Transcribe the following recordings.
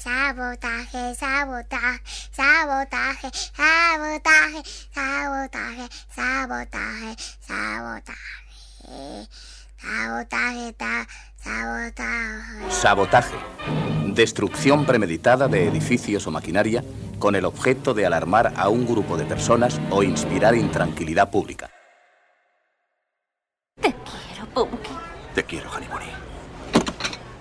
sabotaje, sabotaje, sabotaje, sabotaje, sabotaje, sabotaje, sabotaje. Sabotaje, sabotaje. Sabotaje. Destrucción premeditada de edificios o maquinaria con el objeto de alarmar a un grupo de personas o inspirar intranquilidad pública. Te quiero, Punky. Te quiero, Hanimori.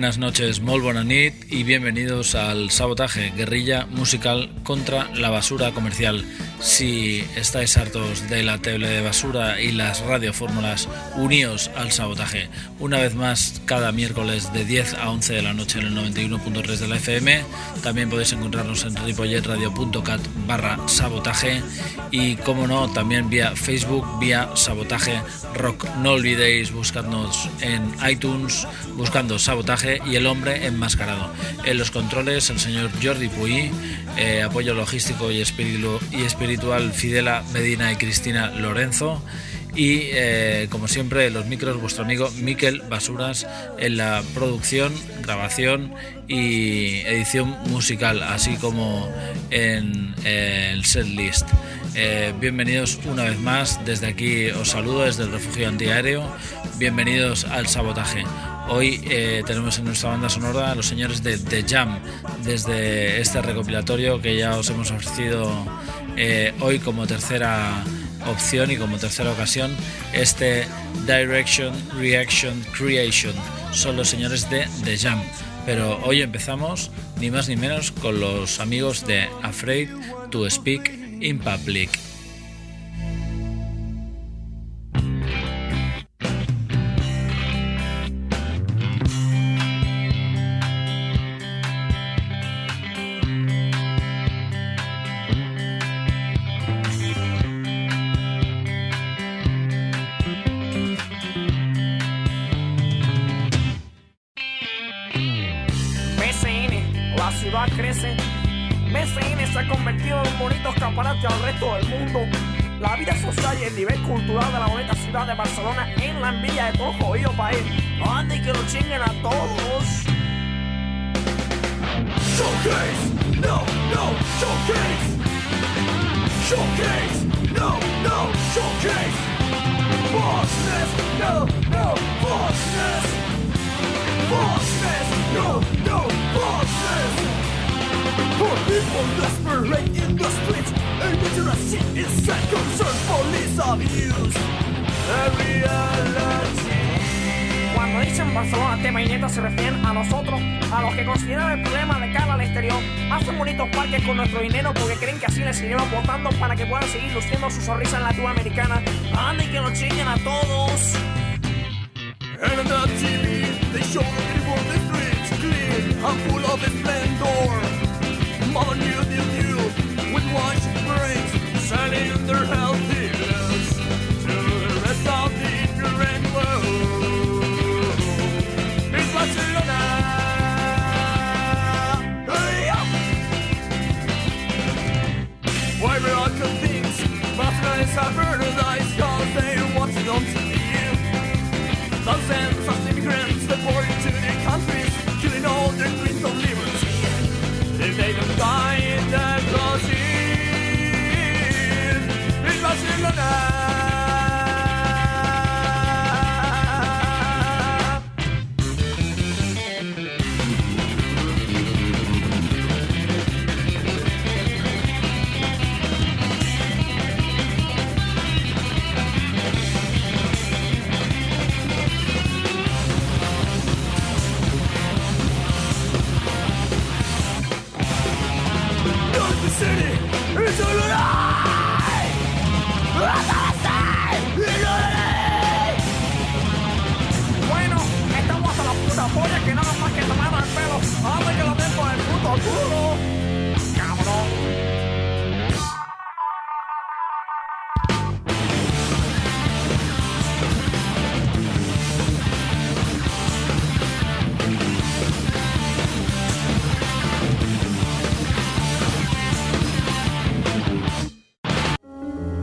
Buenas noches, bona nit y bienvenidos al Sabotaje, guerrilla musical contra la basura comercial. Si estáis hartos de la tele de basura y las radiofórmulas, uníos al sabotaje. Una vez más, cada miércoles de 10 a 11 de la noche en el 91.3 de la FM. También podéis encontrarnos en ripolletradio.cat barra sabotaje y, como no, también vía Facebook, vía sabotaje rock. No olvidéis buscarnos en iTunes buscando sabotaje y el hombre enmascarado. En los controles, el señor Jordi Puy, eh, apoyo logístico y, espiritu- y espiritual Fidela Medina y Cristina Lorenzo. Y eh, como siempre, los micros, vuestro amigo Miquel Basuras en la producción, grabación y edición musical, así como en el set list. Eh, bienvenidos una vez más, desde aquí os saludo desde el refugio antiaéreo. Bienvenidos al sabotaje. Hoy eh, tenemos en nuestra banda sonora a los señores de The Jam, desde este recopilatorio que ya os hemos ofrecido eh, hoy como tercera opción y como tercera ocasión, este Direction, Reaction, Creation. Son los señores de The Jam. Pero hoy empezamos, ni más ni menos, con los amigos de Afraid to Speak in Public. other house.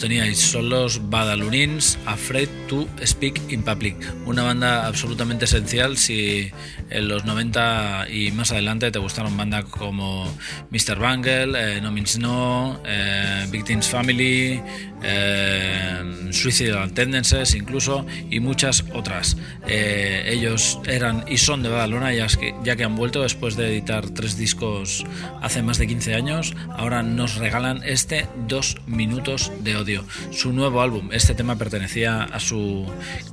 Teníais, son los Badalunins Afraid to Speak in Public, una banda absolutamente esencial si en los 90 y más adelante te gustaron bandas como Mr. Bangle, eh, No Means No, eh, Victims Family, eh, Suicidal Tendencies incluso y muchas otras. Eh, ellos eran y son de Badalona ya que, ya que han vuelto después de editar tres discos hace más de 15 años, ahora nos regalan este Dos Minutos de Odio, su nuevo álbum. Este tema pertenecía a su,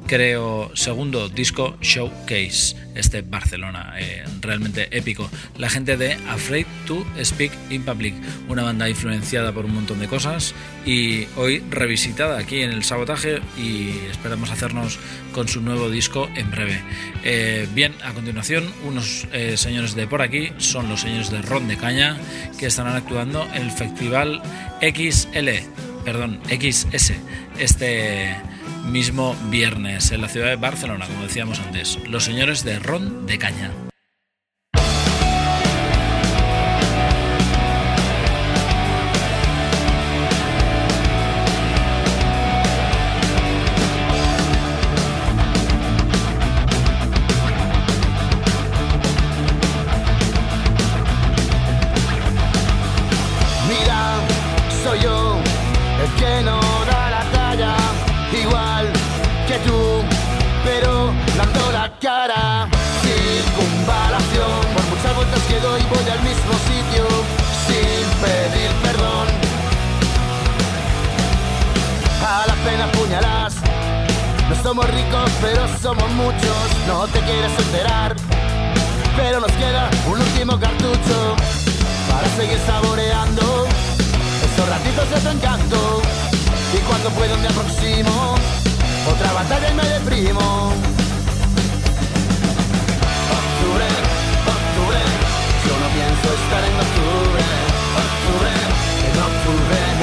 creo, segundo disco Showcase, este Barcelona, eh, realmente épico. La gente de Afraid to Speak in Public, una banda influenciada por un montón de cosas y hoy revisitada aquí en el sabotaje y esperamos hacernos con su nuevo disco en breve. Eh, bien, a continuación, unos eh, señores de por aquí son los señores de Ron de Caña que estarán actuando en el festival XL, perdón, XS, este mismo viernes en la ciudad de Barcelona, como decíamos antes. Los señores de Ron de Caña. Somos ricos pero somos muchos, no te quieres enterar, pero nos queda un último cartucho para seguir saboreando estos ratitos de encanto. Y cuando puedo me aproximo, otra batalla y me deprimo. Octubre, octubre, yo no pienso estar en octubre. Octubre, en. Octubre,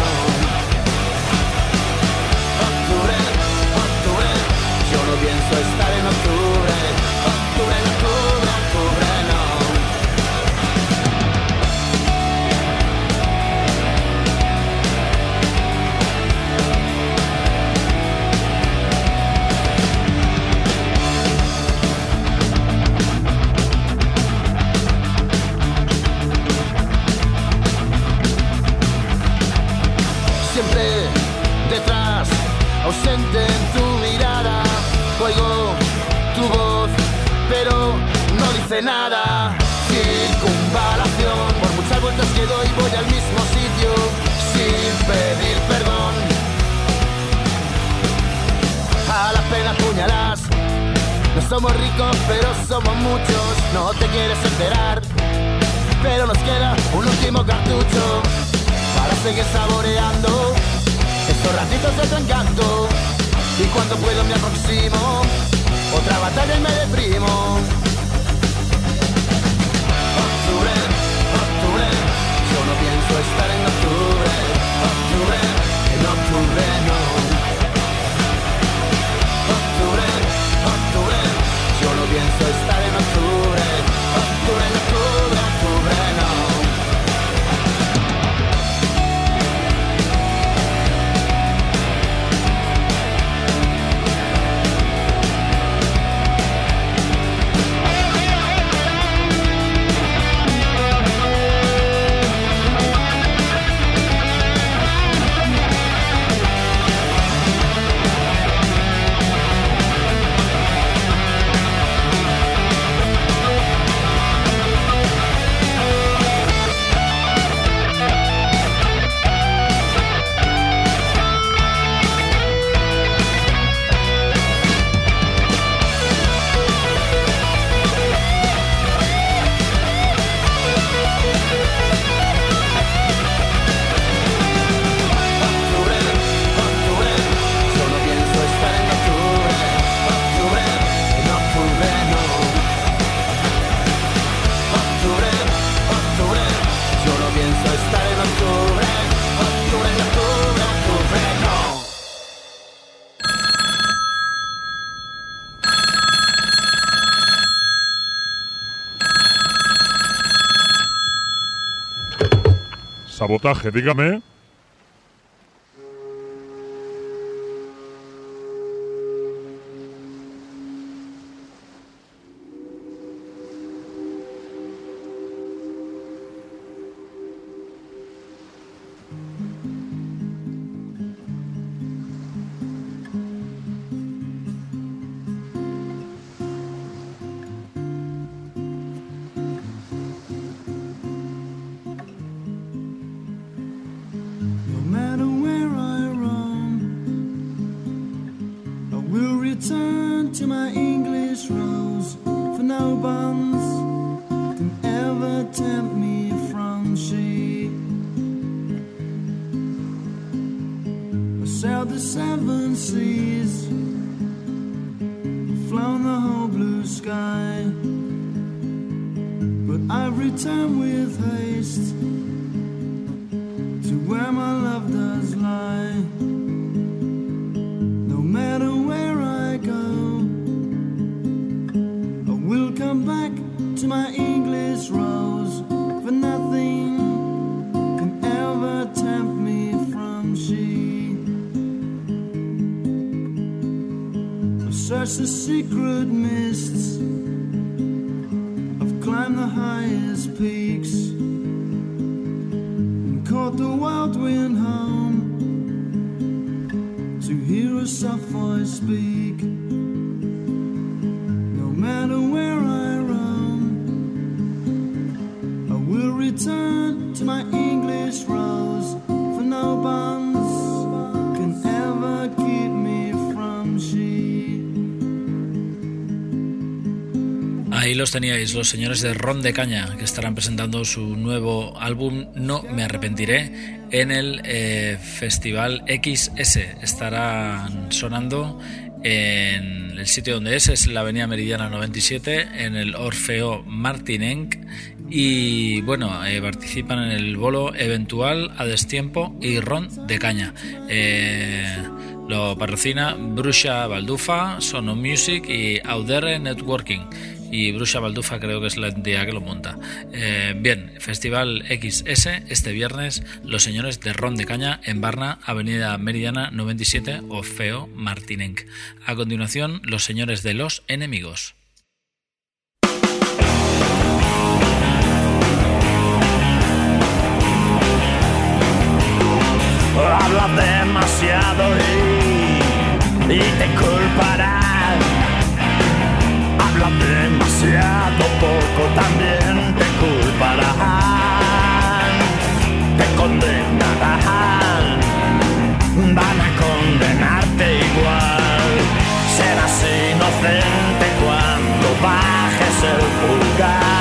pienso estar dice nada. Circunvalación, por muchas vueltas que doy, voy al mismo sitio sin pedir perdón. A la pena puñalas, no somos ricos, pero somos muchos. No te quieres enterar, pero nos queda un último cartucho para seguir saboreando estos ratitos de tu encanto. Y cuando puedo me aproximo, Sabotaje, dígame. Speak. Los teníais, los señores de Ron de Caña, que estarán presentando su nuevo álbum No me arrepentiré en el eh, Festival XS. Estarán sonando en el sitio donde es, es la Avenida Meridiana 97, en el Orfeo Martinenc. Y bueno, eh, participan en el bolo eventual a destiempo y Ron de Caña. Eh, lo patrocina Brusha Baldufa, Sono Music y Audere Networking y Brusha Baldufa creo que es la entidad que lo monta. Eh, bien, Festival XS este viernes, los señores de Ron de Caña en Barna, Avenida Meridiana 97 o Feo Martinenc. A continuación, los señores de Los Enemigos. Hablas demasiado y, y te culparán. Hablas demasiado poco, también te culparán. Te condenarán, van a condenarte igual. Serás inocente cuando bajes el pulgar.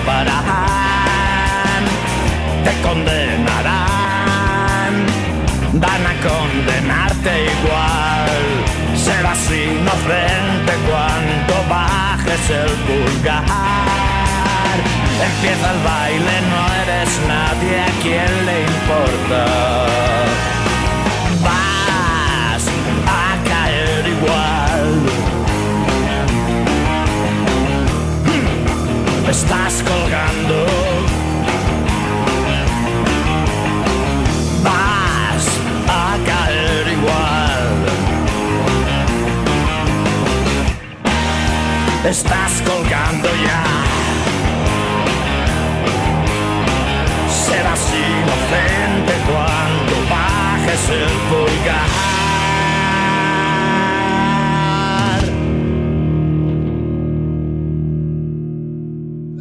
Culparán. Te condenarán. Van a condenarte igual. Serás inocente cuando bajes el pulgar. Empieza el baile, no eres nadie, ¿a quién le importa? Estás colgando. Vas a caer igual. Estás colgando ya. Serás inocente cuando bajes el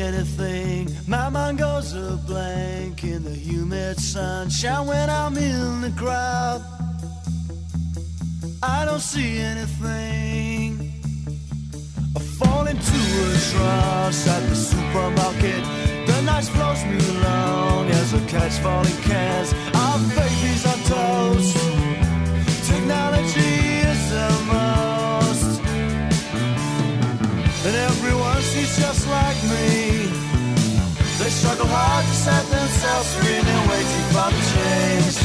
Anything. My mind goes a blank in the humid sunshine. When I'm in the crowd, I don't see anything. I fall into a trance at the supermarket. The night flows me along as I catch falling cans. Our babies on toast. Technology is the most. And everyone seems just like me. They struggle hard to set themselves free and they're waiting for the change.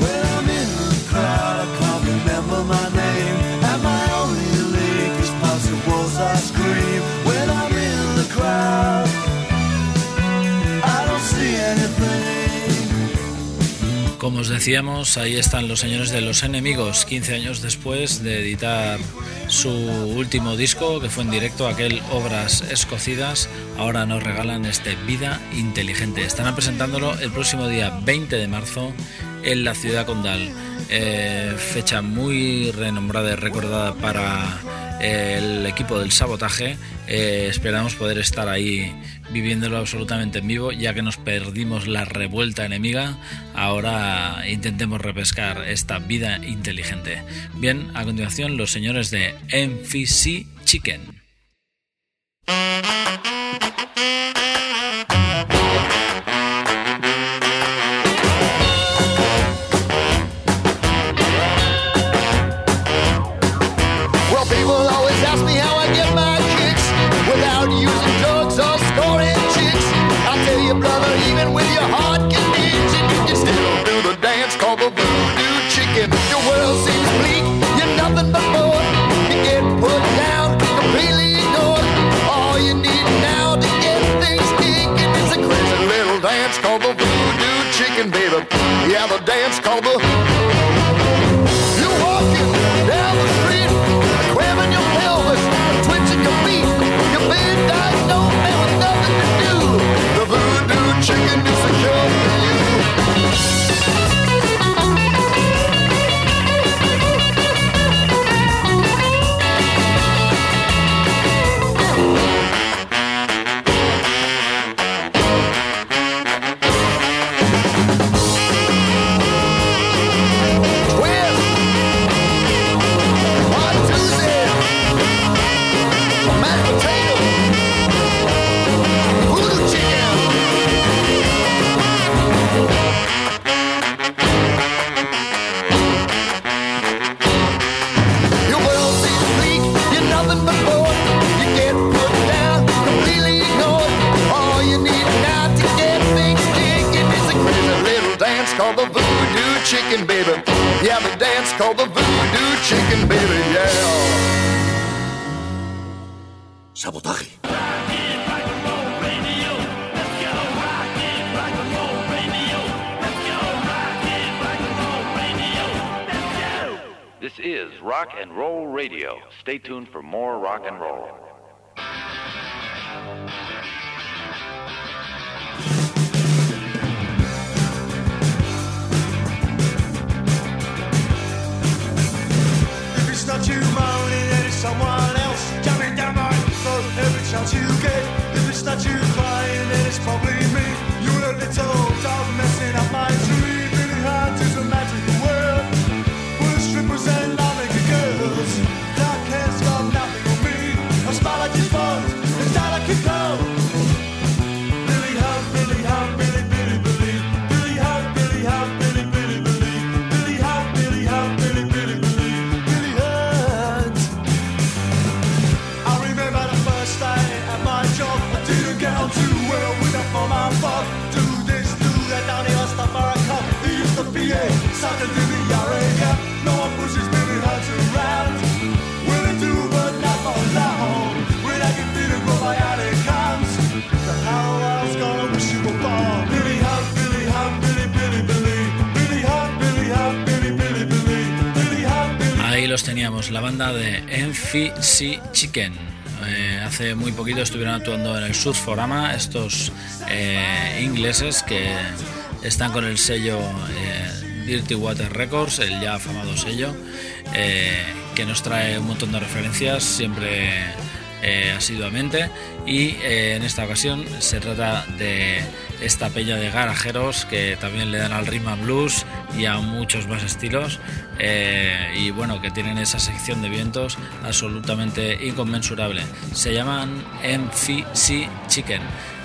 When I'm in the crowd, I can't remember my name. Como os decíamos, ahí están los señores de los enemigos, 15 años después de editar su último disco, que fue en directo, aquel Obras Escocidas, ahora nos regalan este Vida Inteligente. Estarán presentándolo el próximo día 20 de marzo en la ciudad condal. Eh, fecha muy renombrada y recordada para el equipo del sabotaje. Eh, esperamos poder estar ahí viviéndolo absolutamente en vivo, ya que nos perdimos la revuelta enemiga. Ahora intentemos repescar esta vida inteligente. Bien, a continuación los señores de MFC Chicken. Schraubel banda de NPC Chicken. Eh, hace muy poquito estuvieron actuando en el Surforama estos eh, ingleses que están con el sello eh, Dirty Water Records, el ya afamado sello, que nos trae un montón de referencias siempre asiduamente y en esta ocasión se trata de esta peña de garajeros que también le dan al rhythm blues y a muchos más estilos eh, y bueno que tienen esa sección de vientos absolutamente inconmensurable. Se llaman MFC Chicken.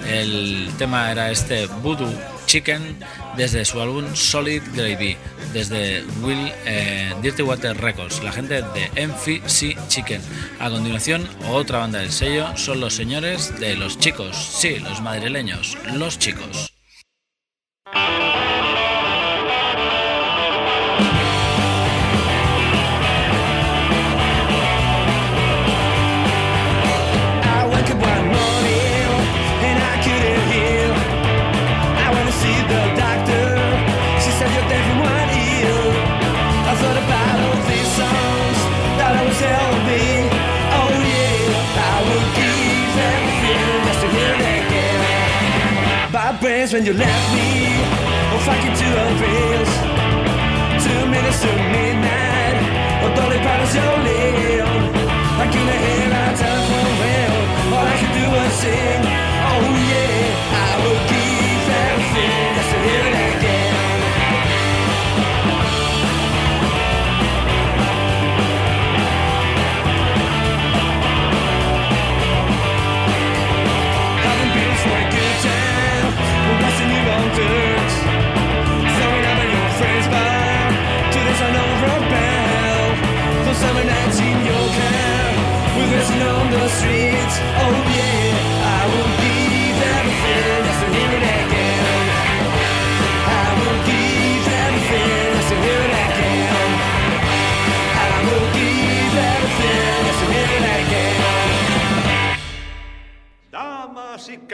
El tema era este Voodoo. Chicken desde su álbum Solid Gravy, desde Will eh, Dirty Water Records, la gente de Enfi C Chicken. A continuación, otra banda del sello son los señores de los chicos, sí, los madrileños, los chicos. when you left me, oh, fuck you to the rails.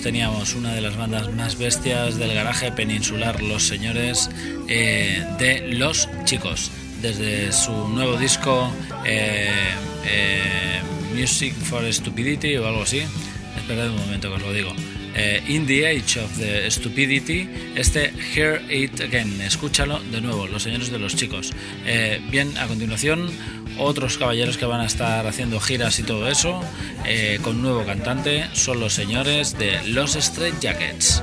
Teníamos, una de las bandas más bestias del garaje peninsular, los señores eh, de Los Chicos, desde su nuevo disco eh, eh, Music for Stupidity o algo así. Esperad un momento que os lo digo. In the Age of the Stupidity, este Hear It Again. Escúchalo de nuevo, los señores de los chicos. Bien, a continuación, otros caballeros que van a estar haciendo giras y todo eso, eh, con nuevo cantante, son los señores de Los Straight Jackets.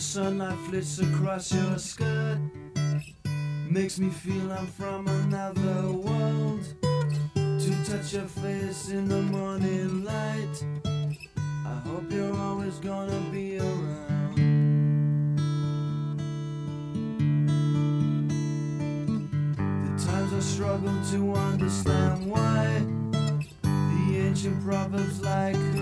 The sunlight flits across your skirt makes me feel I'm from another world. To touch your face in the morning light, I hope you're always gonna be around. The times I struggle to understand why the ancient proverbs like,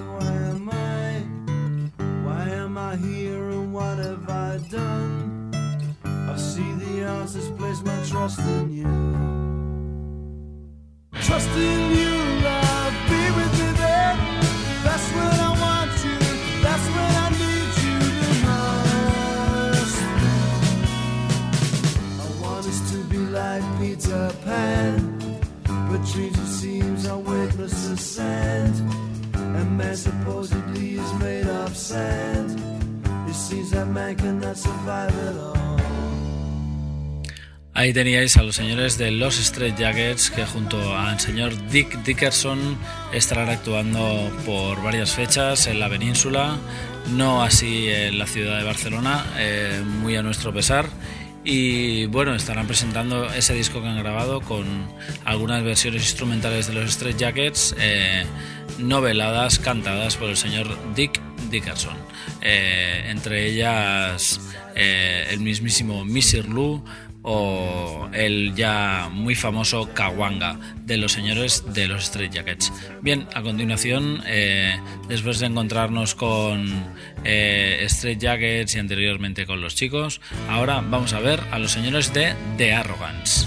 Ahí teníais a los señores de los Straight Jackets que junto al señor Dick Dickerson estarán actuando por varias fechas en la península, no así en la ciudad de Barcelona, eh, muy a nuestro pesar. Y bueno, estarán presentando ese disco que han grabado con algunas versiones instrumentales de los Straight Jackets, eh, noveladas, cantadas por el señor Dick Dickerson. Eh, entre ellas eh, el mismísimo Missir Lou o el ya muy famoso Kawanga de los señores de los Straight Jackets. Bien, a continuación, eh, después de encontrarnos con eh, Straight Jackets y anteriormente con los chicos, ahora vamos a ver a los señores de The Arrogance.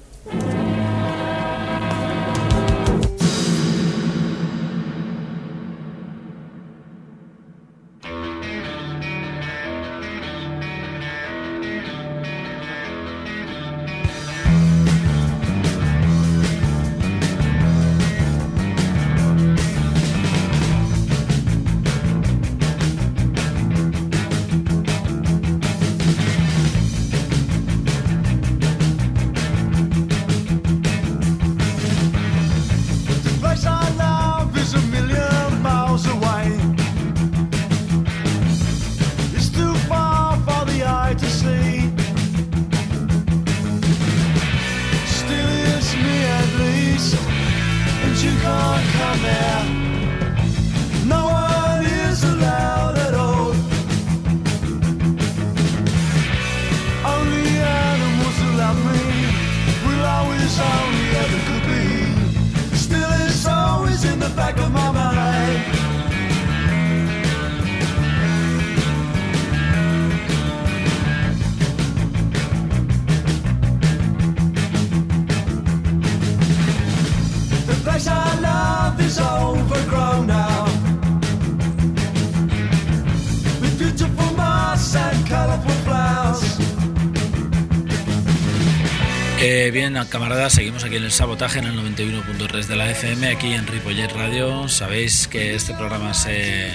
Bien, camaradas, seguimos aquí en el sabotaje en el 91.3 de la FM, aquí en Ripollet Radio. Sabéis que este programa se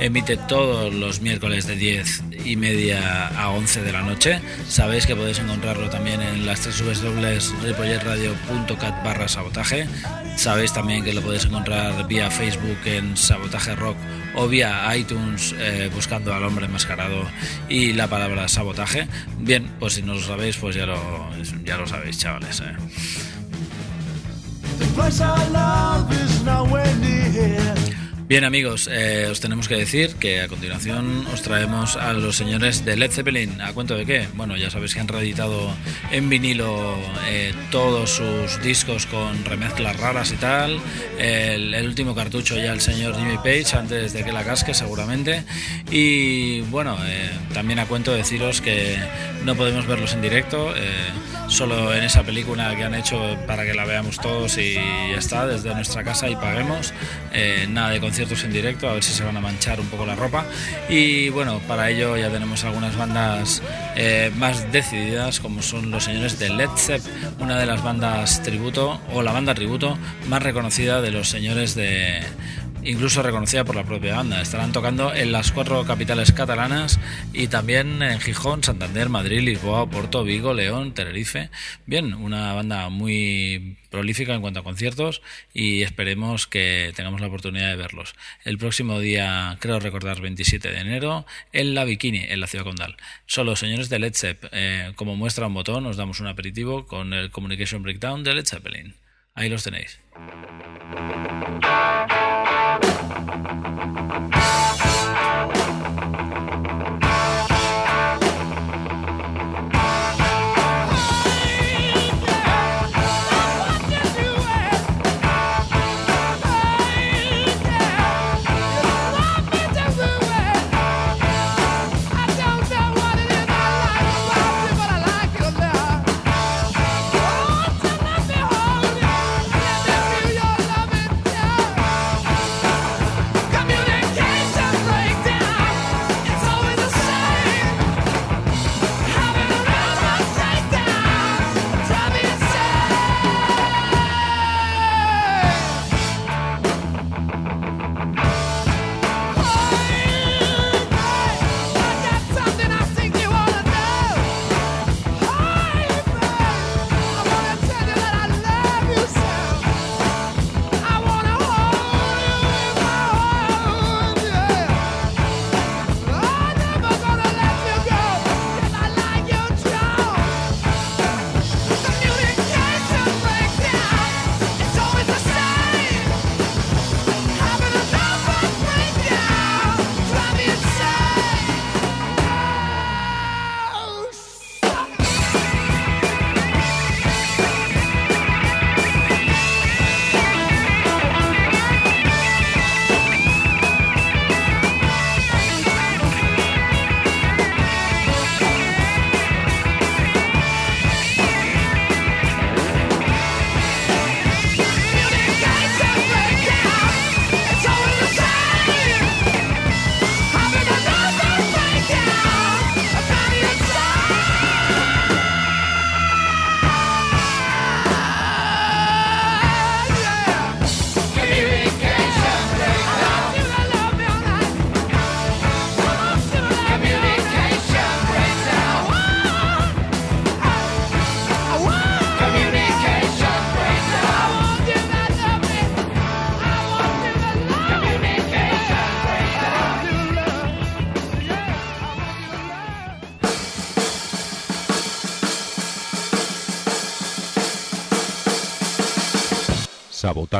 emite todos los miércoles de 10 y media a 11 de la noche. Sabéis que podéis encontrarlo también en las tres www.ripolletradio.cat barra sabotaje. Sabéis también que lo podéis encontrar vía Facebook en Sabotaje Rock o vía iTunes eh, buscando al hombre enmascarado y la palabra sabotaje. Bien, pues si no lo sabéis, pues ya lo, ya lo sabéis, chavales. eh. Bien amigos, eh, os tenemos que decir que a continuación os traemos a los señores de Led Zeppelin. ¿A cuento de qué? Bueno, ya sabéis que han reeditado en vinilo eh, todos sus discos con remezclas raras y tal. El, el último cartucho ya el señor Jimmy Page antes de que la casque seguramente. Y bueno, eh, también a cuento deciros que no podemos verlos en directo. Solo en esa película que han hecho para que la veamos todos y ya está, desde nuestra casa y paguemos. Eh, nada de conciertos en directo, a ver si se van a manchar un poco la ropa. Y bueno, para ello ya tenemos algunas bandas eh, más decididas, como son los señores de Led Zepp, una de las bandas tributo o la banda tributo más reconocida de los señores de incluso reconocida por la propia banda. Estarán tocando en las cuatro capitales catalanas y también en Gijón, Santander, Madrid, Lisboa, Oporto, Vigo, León, Tenerife. Bien, una banda muy prolífica en cuanto a conciertos y esperemos que tengamos la oportunidad de verlos. El próximo día, creo recordar, 27 de enero, en La Bikini, en la ciudad condal. Son señores de Led Zepp. Eh, como muestra un botón, os damos un aperitivo con el Communication Breakdown de Led Zeppelin. Ahí los tenéis.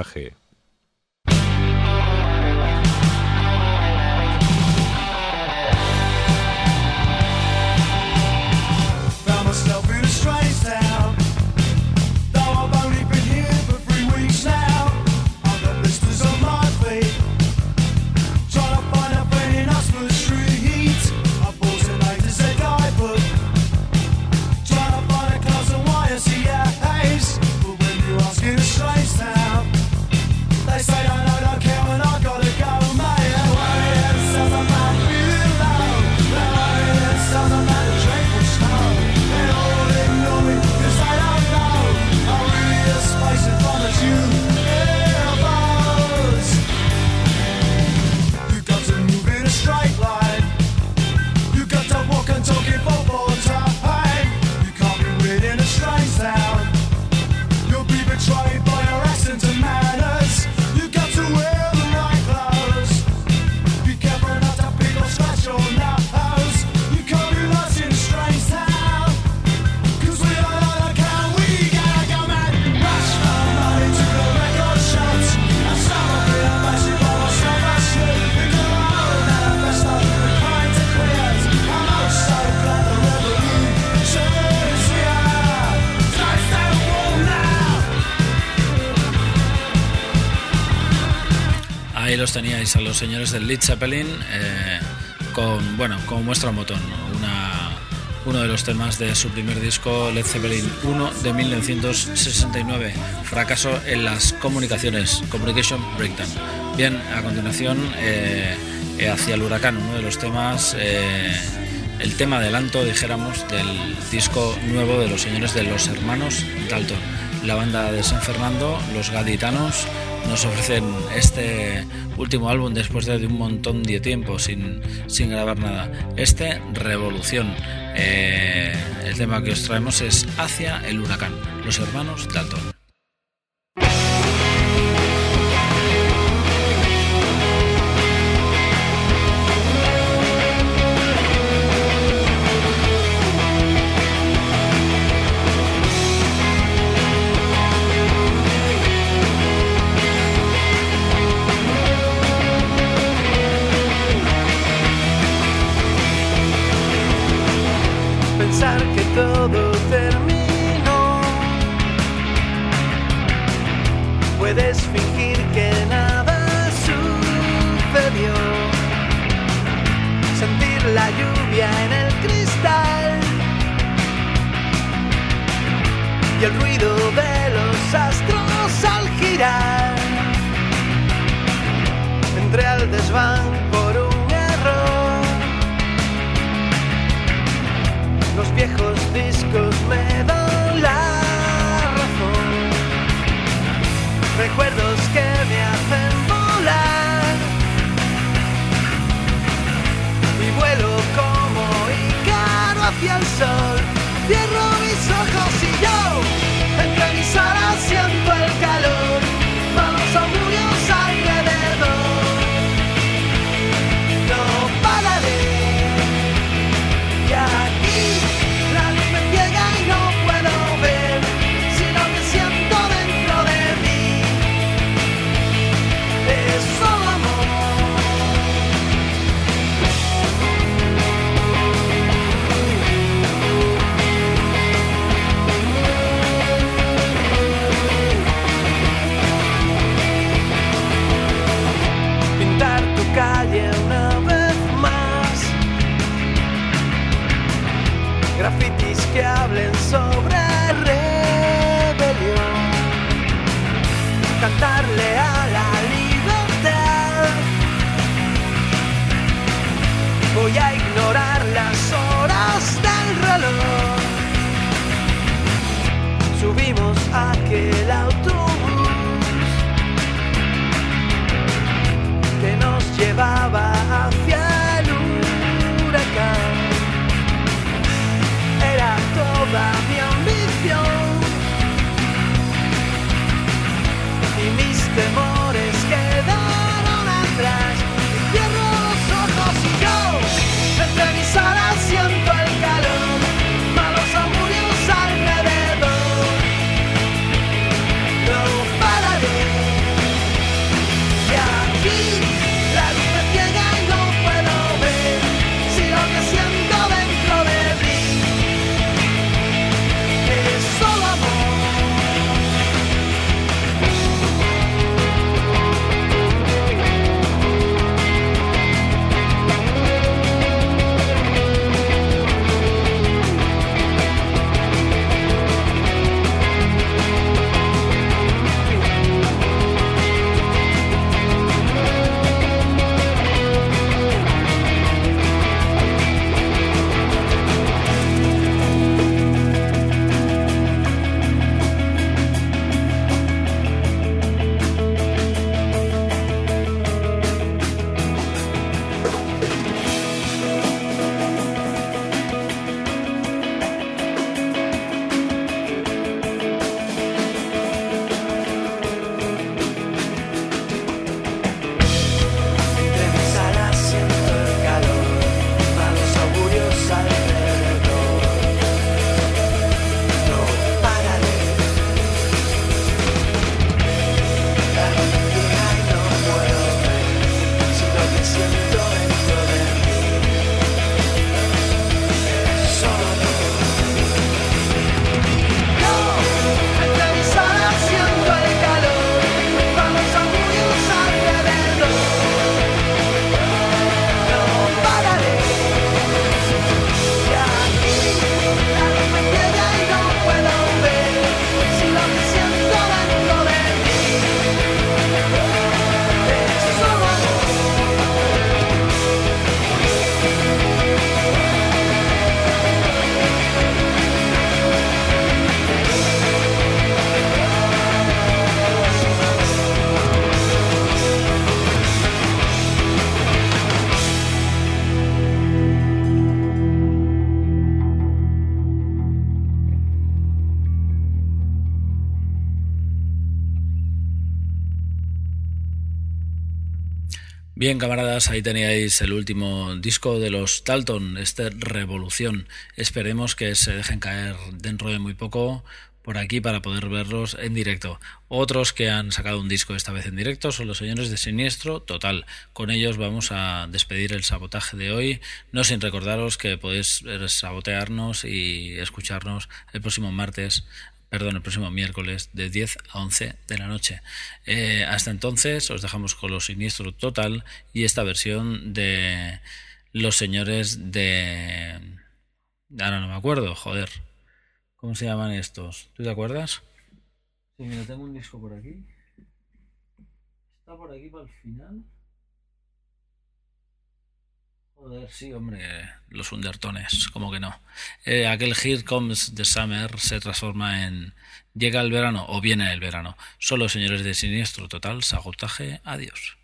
Sabotaje. Teníais a los señores del Lead Zeppelin eh, con, bueno, como muestra un botón, una, uno de los temas de su primer disco Led Zeppelin 1 de 1969, fracaso en las comunicaciones, Communication Breakdown. Bien, a continuación, eh, eh, hacia el huracán, uno de los temas, eh, el tema adelanto, dijéramos, del disco nuevo de los señores de los hermanos Dalton. La banda de San Fernando, los gaditanos, nos ofrecen este último álbum después de un montón de tiempo sin, sin grabar nada. Este, Revolución. Eh, el tema que os traemos es Hacia el huracán, los hermanos Dalton. mafioso. A aquel Bien, camaradas, ahí teníais el último disco de los Dalton, este Revolución. Esperemos que se dejen caer dentro de muy poco por aquí para poder verlos en directo. Otros que han sacado un disco esta vez en directo son los señores de Siniestro Total. Con ellos vamos a despedir el sabotaje de hoy, no sin recordaros que podéis sabotearnos y escucharnos el próximo martes perdón, el próximo miércoles de 10 a 11 de la noche. Eh, hasta entonces os dejamos con los Siniestro Total y esta versión de los señores de... Ahora no me acuerdo, joder. ¿Cómo se llaman estos? ¿Tú te acuerdas? Sí, mira, tengo un disco por aquí. Está por aquí para el final. Joder, sí, hombre, los undertones, como que no. Eh, aquel Here Comes the Summer se transforma en Llega el verano o viene el verano. Solo señores de siniestro total, sabotaje, adiós.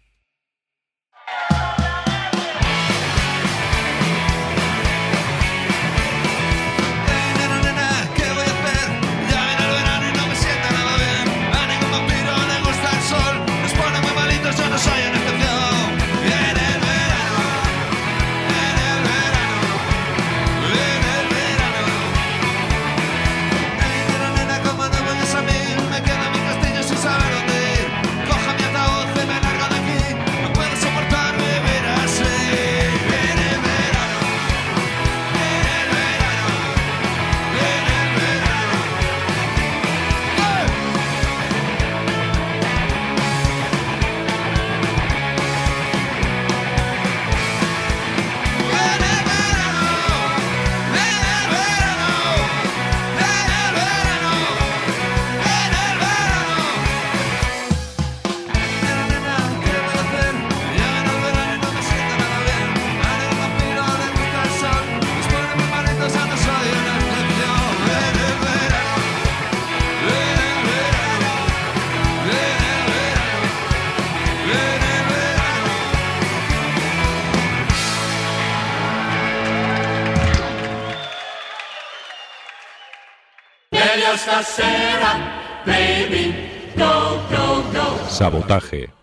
Sabotaje.